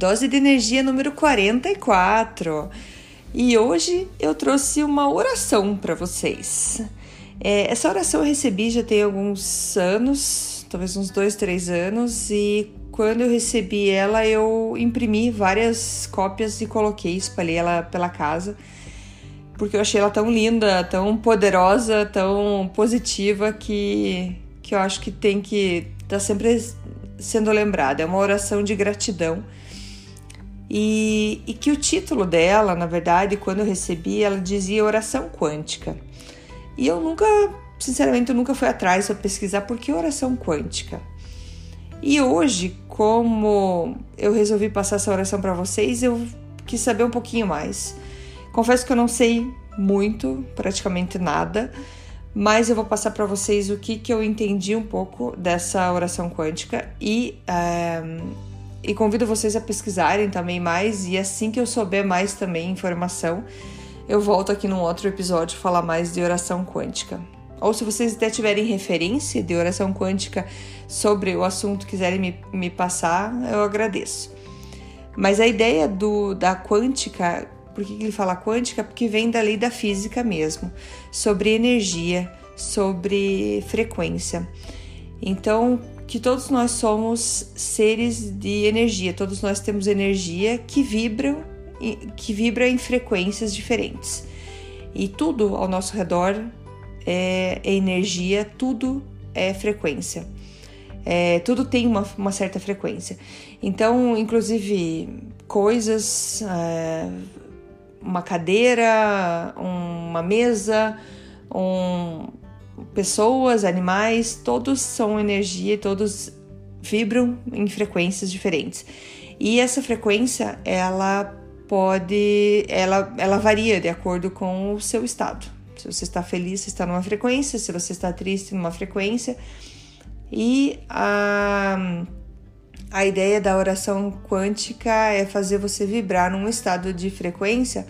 Dose de energia número 44. E hoje eu trouxe uma oração para vocês. É, essa oração eu recebi já tem alguns anos, talvez uns dois, três anos, e quando eu recebi ela, eu imprimi várias cópias e coloquei, espalhei ela pela casa, porque eu achei ela tão linda, tão poderosa, tão positiva que, que eu acho que tem que estar tá sempre sendo lembrada. É uma oração de gratidão e, e, que o título dela, na verdade, quando eu recebi, ela dizia oração quântica. E eu nunca, sinceramente, eu nunca fui atrás para pesquisar por que oração quântica. E hoje, como eu resolvi passar essa oração para vocês, eu quis saber um pouquinho mais. Confesso que eu não sei muito, praticamente nada, mas eu vou passar para vocês o que, que eu entendi um pouco dessa oração quântica e eh, e convido vocês a pesquisarem também mais e assim que eu souber mais também informação, eu volto aqui num outro episódio falar mais de oração quântica. Ou se vocês até tiverem referência de oração quântica sobre o assunto quiserem me, me passar, eu agradeço. Mas a ideia do, da quântica, por que ele fala quântica? Porque vem da lei da física mesmo, sobre energia, sobre frequência. Então, que todos nós somos seres de energia, todos nós temos energia que vibram que vibra em frequências diferentes. E tudo ao nosso redor é, é energia, tudo é frequência. É, tudo tem uma, uma, certa frequência. Então, inclusive, coisas, é, uma cadeira, uma mesa, um, pessoas, animais, todos são energia, todos vibram em frequências diferentes. E essa frequência, ela pode, ela, ela varia de acordo com o seu estado. Se você está feliz, você está numa frequência, se você está triste, numa frequência. E a, a ideia da oração quântica é fazer você vibrar num estado de frequência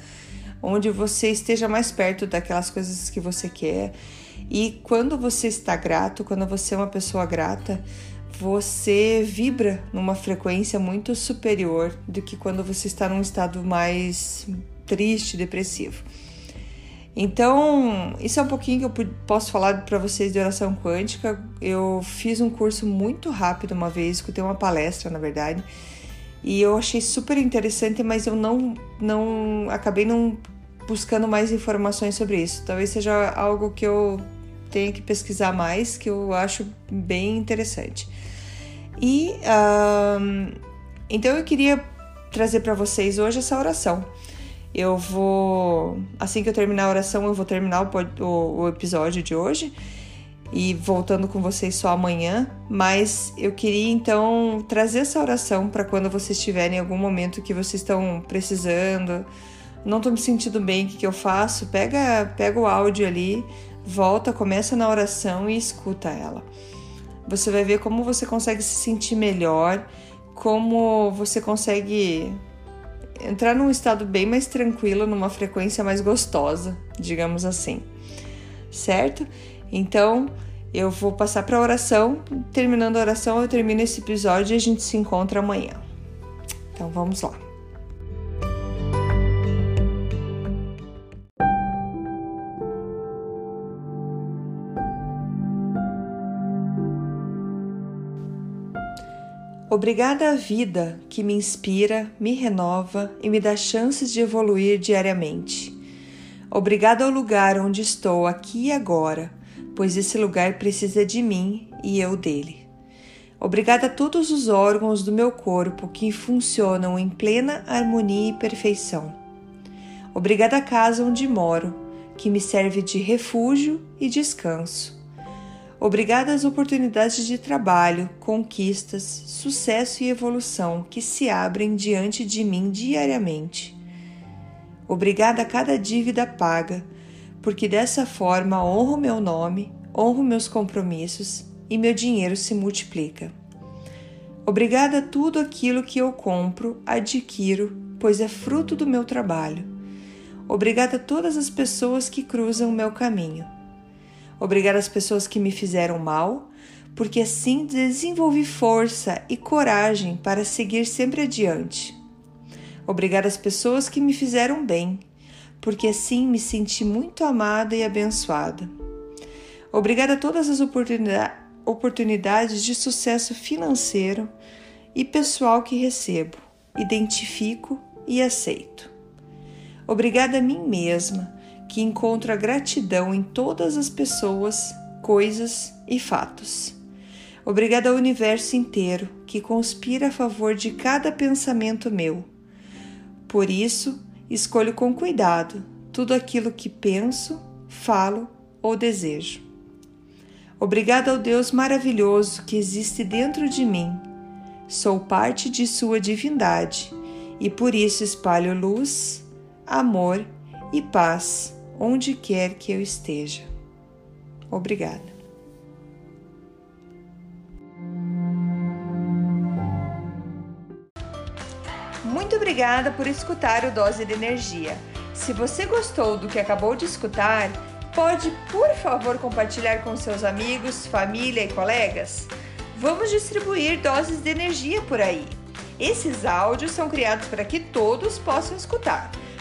onde você esteja mais perto daquelas coisas que você quer e quando você está grato, quando você é uma pessoa grata, você vibra numa frequência muito superior do que quando você está num estado mais triste, depressivo. Então, isso é um pouquinho que eu posso falar para vocês de oração quântica. Eu fiz um curso muito rápido uma vez, escutei uma palestra, na verdade, e eu achei super interessante, mas eu não, não acabei não buscando mais informações sobre isso. Talvez seja algo que eu tenha que pesquisar mais, que eu acho bem interessante. E então eu queria trazer para vocês hoje essa oração. Eu vou, assim que eu terminar a oração, eu vou terminar o, o, o episódio de hoje e voltando com vocês só amanhã, mas eu queria então trazer essa oração para quando vocês estiverem em algum momento que vocês estão precisando, não estou me sentindo bem, o que, que eu faço? Pega, pega o áudio ali, volta, começa na oração e escuta ela. Você vai ver como você consegue se sentir melhor, como você consegue entrar num estado bem mais tranquilo, numa frequência mais gostosa, digamos assim. Certo? Então, eu vou passar para a oração. Terminando a oração, eu termino esse episódio e a gente se encontra amanhã. Então, vamos lá. Obrigada à vida que me inspira, me renova e me dá chances de evoluir diariamente. Obrigada ao lugar onde estou aqui e agora, pois esse lugar precisa de mim e eu dele. Obrigada a todos os órgãos do meu corpo que funcionam em plena harmonia e perfeição. Obrigada à casa onde moro, que me serve de refúgio e descanso. Obrigada às oportunidades de trabalho, conquistas, sucesso e evolução que se abrem diante de mim diariamente. Obrigada a cada dívida paga, porque dessa forma honro meu nome, honro meus compromissos e meu dinheiro se multiplica. Obrigada a tudo aquilo que eu compro, adquiro, pois é fruto do meu trabalho. Obrigada a todas as pessoas que cruzam o meu caminho. Obrigada às pessoas que me fizeram mal, porque assim desenvolvi força e coragem para seguir sempre adiante. Obrigada às pessoas que me fizeram bem, porque assim me senti muito amada e abençoada. Obrigada a todas as oportunidades de sucesso financeiro e pessoal que recebo, identifico e aceito. Obrigada a mim mesma, que encontro a gratidão em todas as pessoas, coisas e fatos. Obrigada ao universo inteiro, que conspira a favor de cada pensamento meu. Por isso, escolho com cuidado tudo aquilo que penso, falo ou desejo. Obrigada ao Deus maravilhoso que existe dentro de mim Sou parte de Sua divindade e por isso espalho luz, amor e paz onde quer que eu esteja. Obrigada. Muito obrigada por escutar o Dose de Energia. Se você gostou do que acabou de escutar, pode, por favor, compartilhar com seus amigos, família e colegas? Vamos distribuir doses de energia por aí. Esses áudios são criados para que todos possam escutar,